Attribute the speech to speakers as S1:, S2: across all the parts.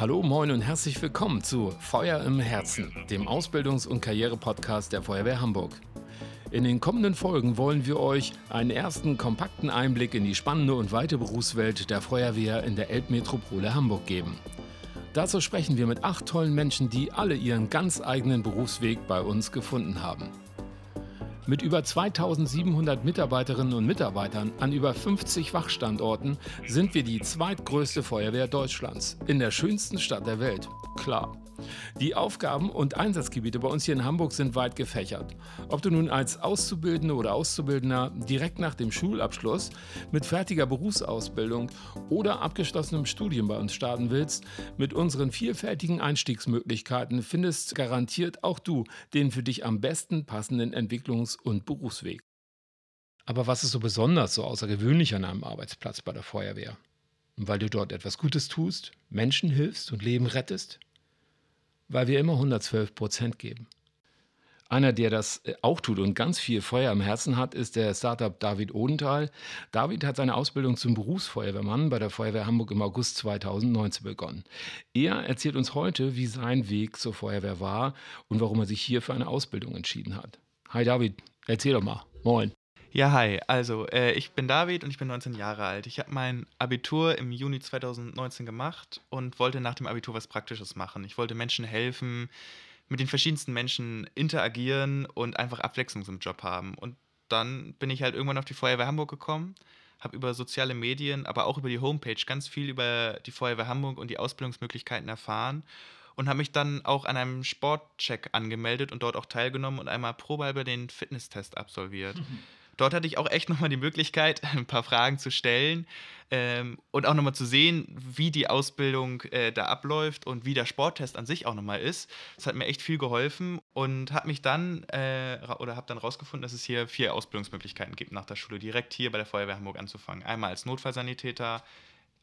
S1: Hallo, moin und herzlich willkommen zu Feuer im Herzen, dem Ausbildungs- und Karriere-Podcast der Feuerwehr Hamburg. In den kommenden Folgen wollen wir euch einen ersten kompakten Einblick in die spannende und weite Berufswelt der Feuerwehr in der Elbmetropole Hamburg geben. Dazu sprechen wir mit acht tollen Menschen, die alle ihren ganz eigenen Berufsweg bei uns gefunden haben. Mit über 2700 Mitarbeiterinnen und Mitarbeitern an über 50 Wachstandorten sind wir die zweitgrößte Feuerwehr Deutschlands in der schönsten Stadt der Welt. Klar. Die Aufgaben und Einsatzgebiete bei uns hier in Hamburg sind weit gefächert. Ob du nun als Auszubildende oder Auszubildender direkt nach dem Schulabschluss mit fertiger Berufsausbildung oder abgeschlossenem Studium bei uns starten willst, mit unseren vielfältigen Einstiegsmöglichkeiten findest garantiert auch du den für dich am besten passenden Entwicklungs- und Berufsweg. Aber was ist so besonders, so außergewöhnlich an einem Arbeitsplatz bei der Feuerwehr? Weil du dort etwas Gutes tust, Menschen hilfst und Leben rettest? Weil wir immer 112 Prozent geben. Einer, der das äh, auch tut und ganz viel Feuer im Herzen hat, ist der Startup David Odenthal. David hat seine Ausbildung zum Berufsfeuerwehrmann bei der Feuerwehr Hamburg im August 2019 begonnen. Er erzählt uns heute, wie sein Weg zur Feuerwehr war und warum er sich hier für eine Ausbildung entschieden hat. Hi David, erzähl doch mal. Moin.
S2: Ja, hi. Also, äh, ich bin David und ich bin 19 Jahre alt. Ich habe mein Abitur im Juni 2019 gemacht und wollte nach dem Abitur was Praktisches machen. Ich wollte Menschen helfen, mit den verschiedensten Menschen interagieren und einfach Abwechslung im Job haben. Und dann bin ich halt irgendwann auf die Feuerwehr Hamburg gekommen, habe über soziale Medien, aber auch über die Homepage ganz viel über die Feuerwehr Hamburg und die Ausbildungsmöglichkeiten erfahren und habe mich dann auch an einem Sportcheck angemeldet und dort auch teilgenommen und einmal probehalber den Fitnesstest absolviert. Mhm. Dort hatte ich auch echt nochmal die Möglichkeit, ein paar Fragen zu stellen ähm, und auch nochmal zu sehen, wie die Ausbildung äh, da abläuft und wie der Sporttest an sich auch nochmal ist. Das hat mir echt viel geholfen und habe mich dann äh, oder habe dann rausgefunden, dass es hier vier Ausbildungsmöglichkeiten gibt nach der Schule, direkt hier bei der Feuerwehr Hamburg anzufangen. Einmal als Notfallsanitäter,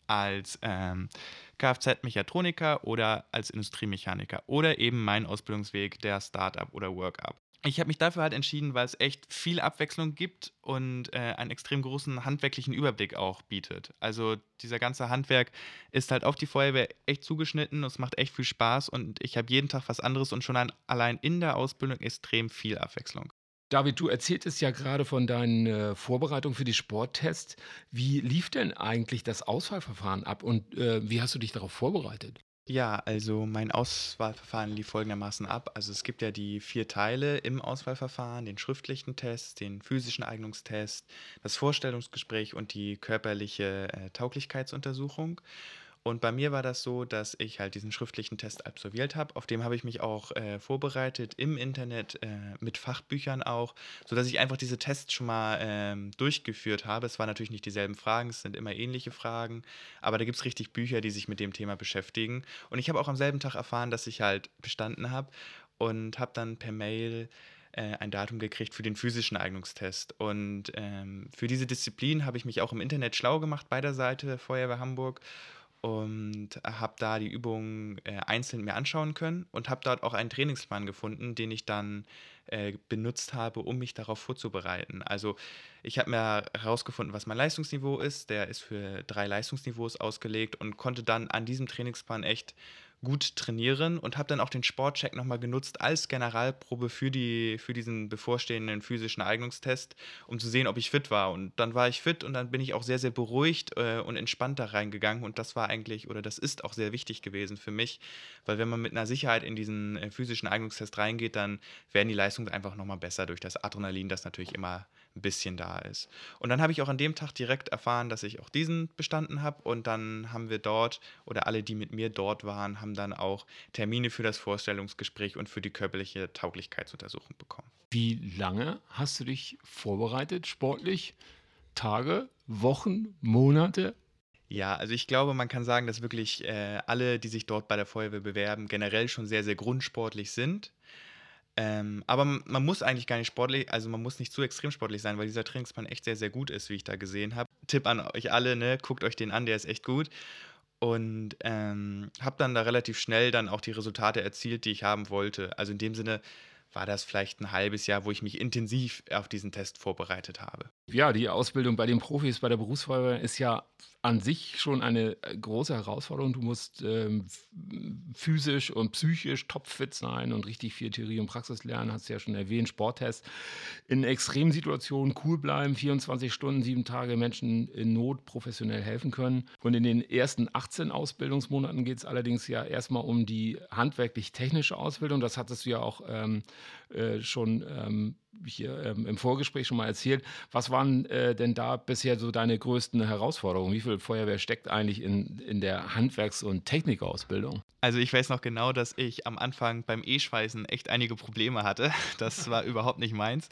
S2: als ähm, Kfz-Mechatroniker oder als Industriemechaniker oder eben mein Ausbildungsweg der Startup oder Workup ich habe mich dafür halt entschieden, weil es echt viel Abwechslung gibt und äh, einen extrem großen handwerklichen Überblick auch bietet. Also dieser ganze Handwerk ist halt auf die Feuerwehr echt zugeschnitten und es macht echt viel Spaß und ich habe jeden Tag was anderes und schon allein in der Ausbildung extrem viel Abwechslung.
S1: David, du erzähltest ja gerade von deinen äh, Vorbereitungen für die Sporttests. Wie lief denn eigentlich das Auswahlverfahren ab und äh, wie hast du dich darauf vorbereitet?
S2: Ja, also mein Auswahlverfahren lief folgendermaßen ab. Also es gibt ja die vier Teile im Auswahlverfahren, den schriftlichen Test, den physischen Eignungstest, das Vorstellungsgespräch und die körperliche äh, Tauglichkeitsuntersuchung. Und bei mir war das so, dass ich halt diesen schriftlichen Test absolviert habe. Auf dem habe ich mich auch äh, vorbereitet im Internet äh, mit Fachbüchern auch, sodass ich einfach diese Tests schon mal ähm, durchgeführt habe. Es waren natürlich nicht dieselben Fragen, es sind immer ähnliche Fragen, aber da gibt es richtig Bücher, die sich mit dem Thema beschäftigen. Und ich habe auch am selben Tag erfahren, dass ich halt bestanden habe und habe dann per Mail äh, ein Datum gekriegt für den physischen Eignungstest. Und ähm, für diese Disziplin habe ich mich auch im Internet schlau gemacht bei der Seite Feuerwehr Hamburg und habe da die Übungen äh, einzeln mir anschauen können und habe dort auch einen Trainingsplan gefunden, den ich dann äh, benutzt habe, um mich darauf vorzubereiten. Also ich habe mir herausgefunden, was mein Leistungsniveau ist. Der ist für drei Leistungsniveaus ausgelegt und konnte dann an diesem Trainingsplan echt gut trainieren und habe dann auch den Sportcheck nochmal genutzt als Generalprobe für, die, für diesen bevorstehenden physischen Eignungstest, um zu sehen, ob ich fit war. Und dann war ich fit und dann bin ich auch sehr, sehr beruhigt äh, und entspannt da reingegangen. Und das war eigentlich, oder das ist auch sehr wichtig gewesen für mich, weil wenn man mit einer Sicherheit in diesen äh, physischen Eignungstest reingeht, dann werden die Leistungen einfach nochmal besser durch das Adrenalin, das natürlich immer ein bisschen da ist. Und dann habe ich auch an dem Tag direkt erfahren, dass ich auch diesen bestanden habe. Und dann haben wir dort, oder alle, die mit mir dort waren, haben dann auch Termine für das Vorstellungsgespräch und für die körperliche Tauglichkeitsuntersuchung bekommen.
S1: Wie lange hast du dich vorbereitet, sportlich? Tage, Wochen, Monate?
S2: Ja, also ich glaube, man kann sagen, dass wirklich äh, alle, die sich dort bei der Feuerwehr bewerben, generell schon sehr, sehr grundsportlich sind. Ähm, aber man muss eigentlich gar nicht sportlich, also man muss nicht zu extrem sportlich sein, weil dieser Trainingsplan echt sehr, sehr gut ist, wie ich da gesehen habe. Tipp an euch alle, ne? guckt euch den an, der ist echt gut. Und ähm, habe dann da relativ schnell dann auch die Resultate erzielt, die ich haben wollte. Also in dem Sinne, war das vielleicht ein halbes Jahr, wo ich mich intensiv auf diesen Test vorbereitet habe.
S1: Ja, die Ausbildung bei den Profis, bei der Berufsfeuerwehr ist ja an sich schon eine äh, große Herausforderung. Du musst ähm, physisch und psychisch topfit sein und richtig viel Theorie und Praxis lernen. Hast du ja schon erwähnt, Sporttest. In Extremsituationen cool bleiben, 24 Stunden, sieben Tage Menschen in Not professionell helfen können. Und in den ersten 18 Ausbildungsmonaten geht es allerdings ja erstmal um die handwerklich-technische Ausbildung. Das hattest du ja auch ähm, äh, schon ähm, hier ähm, im Vorgespräch schon mal erzählt. Was waren äh, denn da bisher so deine größten Herausforderungen? Wie viel Feuerwehr steckt eigentlich in, in der Handwerks- und Technikausbildung?
S2: Also ich weiß noch genau, dass ich am Anfang beim E-Schweißen echt einige Probleme hatte. Das war überhaupt nicht meins.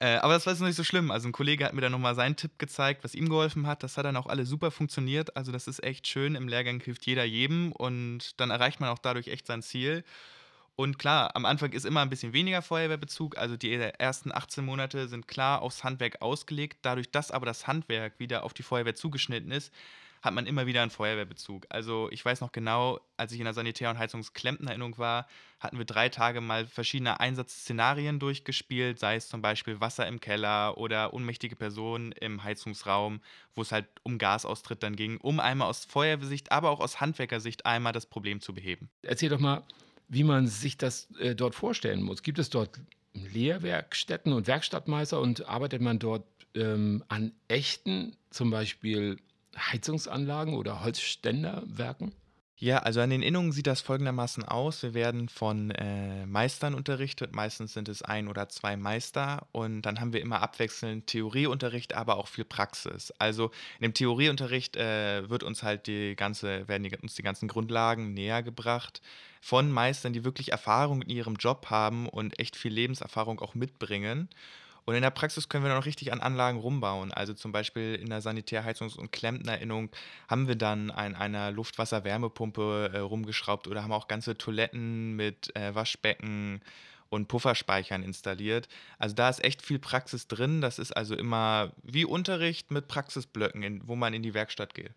S2: Äh, aber das war jetzt nicht so schlimm. Also ein Kollege hat mir dann nochmal seinen Tipp gezeigt, was ihm geholfen hat. Das hat dann auch alles super funktioniert. Also das ist echt schön. Im Lehrgang hilft jeder jedem und dann erreicht man auch dadurch echt sein Ziel. Und klar, am Anfang ist immer ein bisschen weniger Feuerwehrbezug. Also die ersten 18 Monate sind klar aufs Handwerk ausgelegt. Dadurch, dass aber das Handwerk wieder auf die Feuerwehr zugeschnitten ist, hat man immer wieder einen Feuerwehrbezug. Also ich weiß noch genau, als ich in der Sanitär- und Heizungsklempnerinnung war, hatten wir drei Tage mal verschiedene Einsatzszenarien durchgespielt, sei es zum Beispiel Wasser im Keller oder ohnmächtige Personen im Heizungsraum, wo es halt um Gasaustritt dann ging, um einmal aus Feuerwehrsicht, aber auch aus Handwerkersicht einmal das Problem zu beheben.
S1: Erzähl doch mal, wie man sich das äh, dort vorstellen muss. Gibt es dort Lehrwerkstätten und Werkstattmeister und arbeitet man dort ähm, an echten, zum Beispiel Heizungsanlagen oder Holzständerwerken?
S2: Ja, also an den Innungen sieht das folgendermaßen aus. Wir werden von äh, Meistern unterrichtet. Meistens sind es ein oder zwei Meister. Und dann haben wir immer abwechselnd Theorieunterricht, aber auch viel Praxis. Also in dem Theorieunterricht äh, wird uns halt die ganze, werden die, uns die ganzen Grundlagen näher gebracht von Meistern, die wirklich Erfahrung in ihrem Job haben und echt viel Lebenserfahrung auch mitbringen. Und in der Praxis können wir dann auch richtig an Anlagen rumbauen. Also zum Beispiel in der Sanitärheizungs- und Klempnerinnung haben wir dann an einer Luftwasser-Wärmepumpe äh, rumgeschraubt oder haben auch ganze Toiletten mit äh, Waschbecken und Pufferspeichern installiert. Also da ist echt viel Praxis drin. Das ist also immer wie Unterricht mit Praxisblöcken, in, wo man in die Werkstatt geht.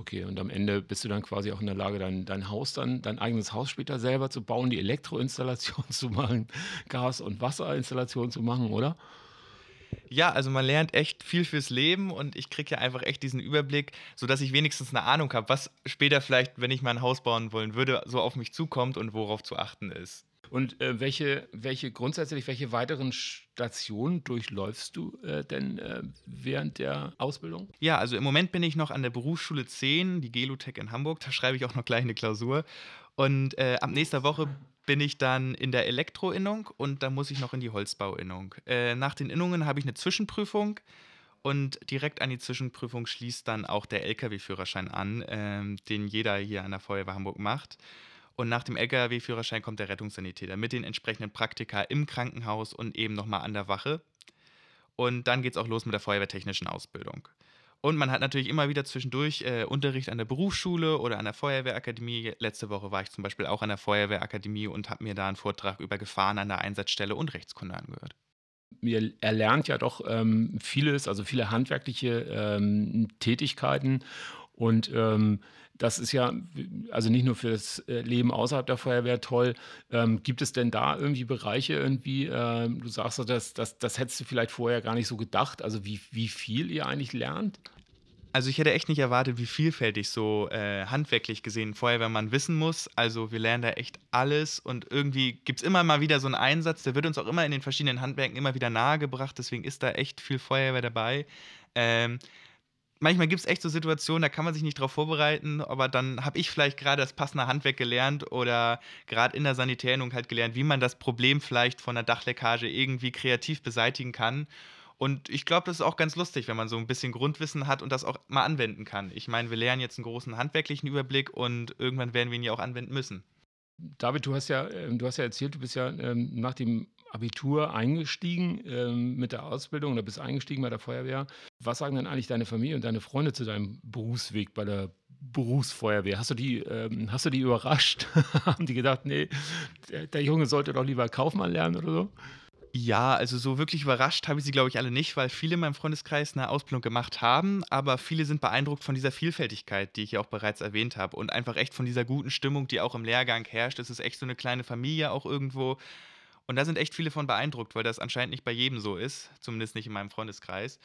S1: Okay, und am Ende bist du dann quasi auch in der Lage, dein, dein Haus dann, dein eigenes Haus später selber zu bauen, die Elektroinstallation zu machen, Gas- und Wasserinstallation zu machen, oder?
S2: Ja, also man lernt echt viel fürs Leben und ich kriege ja einfach echt diesen Überblick, sodass ich wenigstens eine Ahnung habe, was später vielleicht, wenn ich mein Haus bauen wollen würde, so auf mich zukommt und worauf zu achten ist.
S1: Und äh, welche, welche grundsätzlich, welche weiteren Stationen durchläufst du äh, denn äh, während der Ausbildung?
S2: Ja, also im Moment bin ich noch an der Berufsschule 10, die Gelutech in Hamburg. Da schreibe ich auch noch gleich eine Klausur. Und äh, ab nächster Woche bin ich dann in der Elektroinnung und da muss ich noch in die Holzbauinnung. Äh, nach den Innungen habe ich eine Zwischenprüfung und direkt an die Zwischenprüfung schließt dann auch der Lkw-Führerschein an, ähm, den jeder hier an der Feuerwehr Hamburg macht. Und nach dem Lkw-Führerschein kommt der Rettungssanitäter mit den entsprechenden Praktika im Krankenhaus und eben nochmal an der Wache. Und dann geht es auch los mit der feuerwehrtechnischen Ausbildung. Und man hat natürlich immer wieder zwischendurch äh, Unterricht an der Berufsschule oder an der Feuerwehrakademie. Letzte Woche war ich zum Beispiel auch an der Feuerwehrakademie und habe mir da einen Vortrag über Gefahren an der Einsatzstelle und Rechtskunde angehört.
S1: Ihr erlernt ja doch ähm, vieles, also viele handwerkliche ähm, Tätigkeiten und ähm, das ist ja, also nicht nur für das äh, Leben außerhalb der Feuerwehr toll. Ähm, gibt es denn da irgendwie Bereiche irgendwie, äh, du sagst, das, das, das hättest du vielleicht vorher gar nicht so gedacht, also wie, wie viel ihr eigentlich lernt?
S2: Also ich hätte echt nicht erwartet, wie vielfältig so äh, handwerklich gesehen Feuerwehrmann wissen muss. Also wir lernen da echt alles und irgendwie gibt es immer mal wieder so einen Einsatz, der wird uns auch immer in den verschiedenen Handwerken immer wieder nahegebracht. Deswegen ist da echt viel Feuerwehr dabei. Ähm, manchmal gibt es echt so Situationen, da kann man sich nicht drauf vorbereiten, aber dann habe ich vielleicht gerade das passende Handwerk gelernt oder gerade in der Sanitärnung halt gelernt, wie man das Problem vielleicht von der Dachleckage irgendwie kreativ beseitigen kann. Und ich glaube, das ist auch ganz lustig, wenn man so ein bisschen Grundwissen hat und das auch mal anwenden kann. Ich meine, wir lernen jetzt einen großen handwerklichen Überblick und irgendwann werden wir ihn ja auch anwenden müssen.
S1: David, du hast ja, ähm, du hast ja erzählt, du bist ja ähm, nach dem Abitur eingestiegen ähm, mit der Ausbildung oder bist eingestiegen bei der Feuerwehr. Was sagen denn eigentlich deine Familie und deine Freunde zu deinem Berufsweg bei der Berufsfeuerwehr? Hast du die, hast du die überrascht? Haben die gedacht, nee, der, Junge sollte doch lieber Kaufmann lernen oder so?
S2: Ja, also so wirklich überrascht habe ich sie, glaube ich, alle nicht, weil viele in meinem Freundeskreis eine Ausbildung gemacht haben, aber viele sind beeindruckt von dieser Vielfältigkeit, die ich ja auch bereits erwähnt habe und einfach echt von dieser guten Stimmung, die auch im Lehrgang herrscht. Es ist echt so eine kleine Familie auch irgendwo Und da sind echt viele von beeindruckt, weil das anscheinend nicht bei jedem so ist, zumindest nicht in meinem Freundeskreis.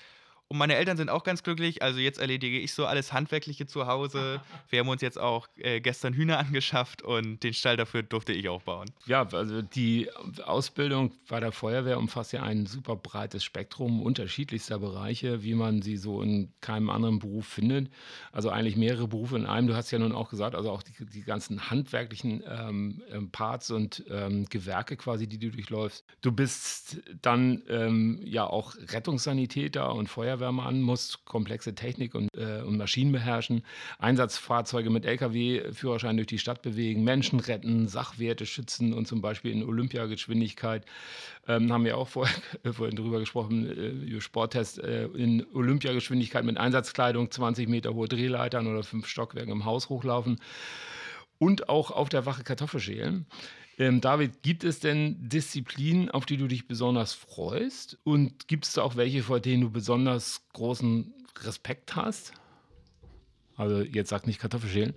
S2: Und meine Eltern sind auch ganz glücklich. Also jetzt erledige ich so alles Handwerkliche zu Hause. Wir haben uns jetzt auch äh, gestern Hühner angeschafft und den Stall dafür durfte ich auch bauen.
S1: Ja, also die Ausbildung bei der Feuerwehr umfasst ja ein super breites Spektrum unterschiedlichster Bereiche, wie man sie so in keinem anderen Beruf findet. Also eigentlich mehrere Berufe in einem. Du hast ja nun auch gesagt, also auch die, die ganzen handwerklichen ähm, ähm Parts und ähm, Gewerke quasi, die du durchläufst. Du bist dann ähm, ja auch Rettungssanitäter und Feuerwehr. Feuerwehrmann, muss komplexe Technik und, äh, und Maschinen beherrschen, Einsatzfahrzeuge mit Lkw-Führerschein durch die Stadt bewegen, Menschen retten, Sachwerte schützen und zum Beispiel in Olympiageschwindigkeit, ähm, haben wir auch vorher, vorhin drüber gesprochen, äh, über Sporttest, äh, in Olympiageschwindigkeit mit Einsatzkleidung, 20 Meter hohe Drehleitern oder fünf Stockwerke im Haus hochlaufen und auch auf der Wache Kartoffel schälen. Ähm, David, gibt es denn Disziplinen, auf die du dich besonders freust? Und gibt es da auch welche, vor denen du besonders großen Respekt hast? Also jetzt sag nicht Kartoffelschälen.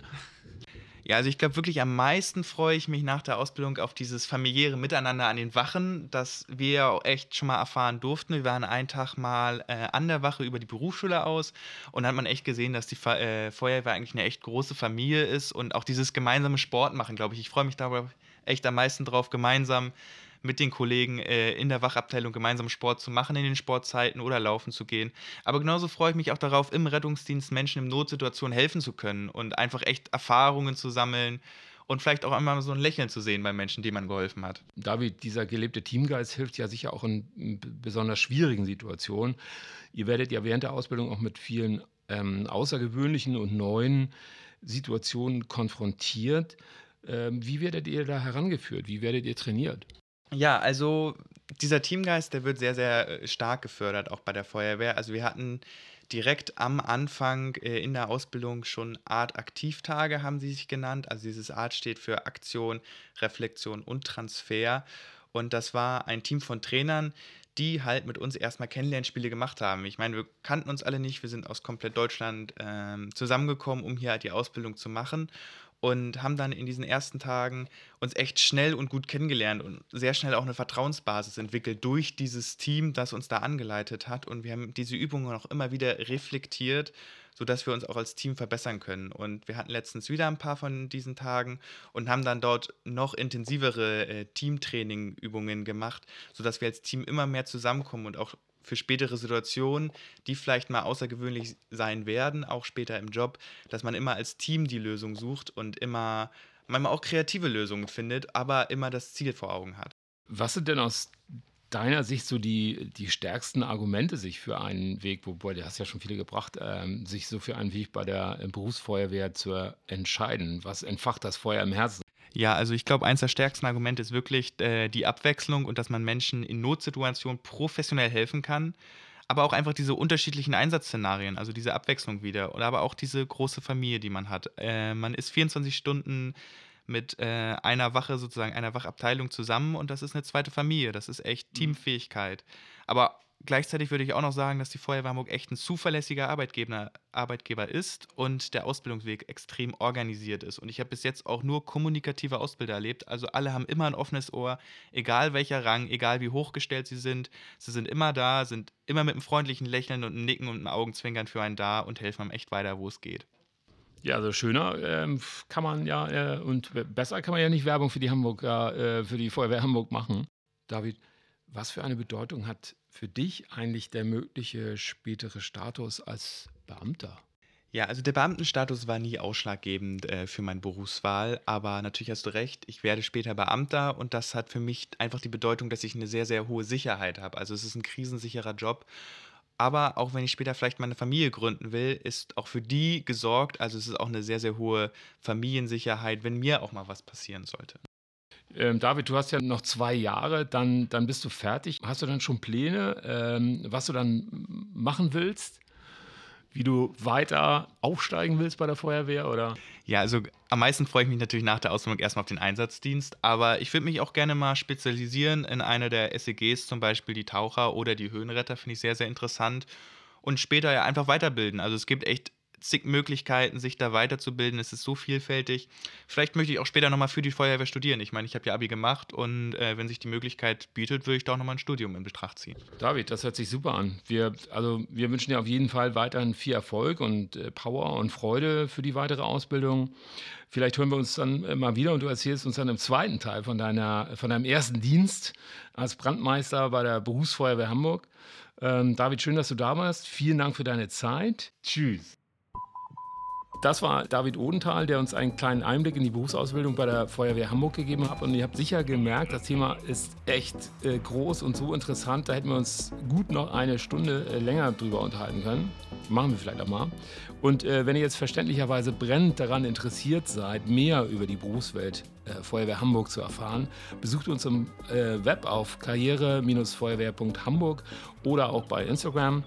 S2: Ja, also ich glaube wirklich am meisten freue ich mich nach der Ausbildung auf dieses familiäre Miteinander an den Wachen, das wir ja auch echt schon mal erfahren durften. Wir waren einen Tag mal äh, an der Wache über die Berufsschule aus und dann hat man echt gesehen, dass die Fa äh, Feuerwehr eigentlich eine echt große Familie ist und auch dieses gemeinsame Sport machen, glaube ich. Ich freue mich darüber echt am meisten drauf, gemeinsam mit den Kollegen äh, in der Wachabteilung gemeinsam Sport zu machen in den Sportzeiten oder laufen zu gehen. Aber genauso freue ich mich auch darauf, im Rettungsdienst Menschen in Notsituationen helfen zu können und einfach echt Erfahrungen zu sammeln und vielleicht auch einmal so ein Lächeln zu sehen bei Menschen, denen man geholfen hat.
S1: David, dieser gelebte Teamgeist hilft ja sicher auch in besonders schwierigen Situationen. Ihr werdet ja während der Ausbildung auch mit vielen ähm, außergewöhnlichen und neuen Situationen konfrontiert. Ähm, wie werdet ihr da herangeführt? Wie werdet ihr trainiert?
S2: Ja, also dieser Teamgeist, der wird sehr, sehr äh, stark gefördert, auch bei der Feuerwehr. Also wir hatten direkt am Anfang äh, in der Ausbildung schon Art Aktivtage, haben sie sich genannt. Also dieses Art steht für Aktion, Reflexion und Transfer. Und das war ein Team von Trainern, die halt mit uns erstmal Kennenlernspiele gemacht haben. Ich meine, wir kannten uns alle nicht, wir sind aus komplett Deutschland ähm, zusammengekommen, um hier halt die Ausbildung zu machen und haben dann in diesen ersten Tagen uns echt schnell und gut kennengelernt und sehr schnell auch eine Vertrauensbasis entwickelt durch dieses Team, das uns da angeleitet hat. Und wir haben diese Übungen auch immer wieder reflektiert, sodass wir uns auch als Team verbessern können. Und wir hatten letztens wieder ein paar von diesen Tagen und haben dann dort noch intensivere äh, Teamtraining-Übungen gemacht, sodass wir als Team immer mehr zusammenkommen und auch für spätere Situationen, die vielleicht mal außergewöhnlich sein werden, auch später im Job, dass man immer als Team die Lösung sucht und immer manchmal auch kreative Lösungen findet, aber immer das Ziel vor Augen hat.
S1: Was sind denn aus deiner Sicht so die, die stärksten Argumente, sich für einen Weg, wobei du hast ja schon viele gebracht, ähm, sich so für einen Weg bei der Berufsfeuerwehr zu entscheiden? Was entfacht das Feuer im Herzen?
S2: Ja, also ich glaube, eines der stärksten Argumente ist wirklich äh, die Abwechslung und dass man Menschen in Notsituationen professionell helfen kann. Aber auch einfach diese unterschiedlichen Einsatzszenarien, also diese Abwechslung wieder. Oder aber auch diese große Familie, die man hat. Äh, man ist 24 Stunden mit äh, einer Wache, sozusagen einer Wachabteilung zusammen und das ist eine zweite Familie. Das ist echt mhm. Teamfähigkeit. Aber Gleichzeitig würde ich auch noch sagen, dass die Feuerwehr Hamburg echt ein zuverlässiger Arbeitgeber, Arbeitgeber ist und der Ausbildungsweg extrem organisiert ist. Und ich habe bis jetzt auch nur kommunikative Ausbilder erlebt. Also alle haben immer ein offenes Ohr, egal welcher Rang, egal wie hochgestellt sie sind. Sie sind immer da, sind immer mit einem freundlichen Lächeln und einem Nicken und einem Augenzwinkern für einen da und helfen einem echt weiter, wo es geht.
S1: Ja, also schöner ähm, kann man ja äh, und besser kann man ja nicht Werbung für die Hamburger, äh, für die Feuerwehr Hamburg machen. David, was für eine Bedeutung hat für dich eigentlich der mögliche spätere Status als Beamter?
S2: Ja, also der Beamtenstatus war nie ausschlaggebend äh, für meine Berufswahl, aber natürlich hast du recht, ich werde später Beamter und das hat für mich einfach die Bedeutung, dass ich eine sehr, sehr hohe Sicherheit habe. Also es ist ein krisensicherer Job. Aber auch wenn ich später vielleicht meine Familie gründen will, ist auch für die gesorgt. Also es ist auch eine sehr, sehr hohe Familiensicherheit, wenn mir auch mal was passieren sollte.
S1: Ähm, David, du hast ja noch zwei Jahre, dann, dann bist du fertig. Hast du dann schon Pläne, ähm, was du dann machen willst? Wie du weiter aufsteigen willst bei der Feuerwehr? Oder?
S2: Ja, also am meisten freue ich mich natürlich nach der Ausbildung erstmal auf den Einsatzdienst, aber ich würde mich auch gerne mal spezialisieren in einer der SEGs, zum Beispiel die Taucher oder die Höhenretter, finde ich sehr, sehr interessant. Und später ja einfach weiterbilden. Also es gibt echt zig Möglichkeiten, sich da weiterzubilden. Es ist so vielfältig. Vielleicht möchte ich auch später nochmal für die Feuerwehr studieren. Ich meine, ich habe ja Abi gemacht und äh, wenn sich die Möglichkeit bietet, würde ich da auch nochmal ein Studium in Betracht ziehen.
S1: David, das hört sich super an. Wir, also, wir wünschen dir auf jeden Fall weiterhin viel Erfolg und äh, Power und Freude für die weitere Ausbildung. Vielleicht hören wir uns dann äh, mal wieder und du erzählst uns dann im zweiten Teil von, deiner, von deinem ersten Dienst als Brandmeister bei der Berufsfeuerwehr Hamburg. Ähm, David, schön, dass du da warst. Vielen Dank für deine Zeit. Tschüss. Das war David Odenthal, der uns einen kleinen Einblick in die Berufsausbildung bei der Feuerwehr Hamburg gegeben hat. Und ihr habt sicher gemerkt, das Thema ist echt äh, groß und so interessant. Da hätten wir uns gut noch eine Stunde äh, länger drüber unterhalten können. Machen wir vielleicht auch mal. Und äh, wenn ihr jetzt verständlicherweise brennend daran interessiert seid, mehr über die Berufswelt Feuerwehr Hamburg zu erfahren, besucht uns im Web auf karriere-feuerwehr.hamburg oder auch bei Instagram.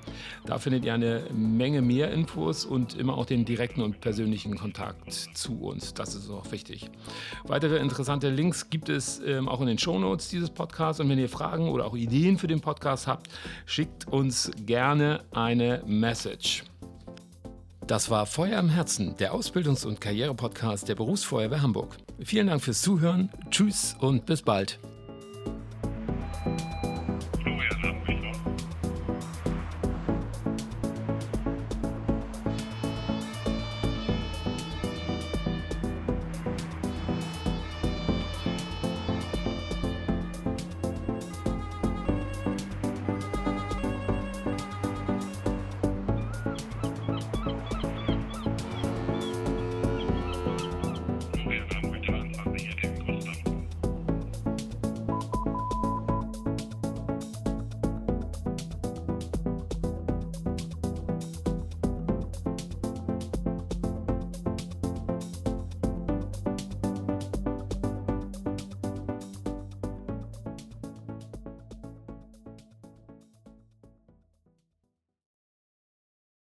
S1: Da findet ihr eine Menge mehr Infos und immer auch den direkten und persönlichen Kontakt zu uns. Das ist auch wichtig. Weitere interessante Links gibt es ähm, auch in den Shownotes dieses Podcasts. Und wenn ihr Fragen oder auch Ideen für den Podcast habt, schickt uns gerne eine Message. Das war Feuer im Herzen, der Ausbildungs- und Karrierepodcast der Berufsfeuerwehr Hamburg. Vielen Dank fürs Zuhören, tschüss und bis bald.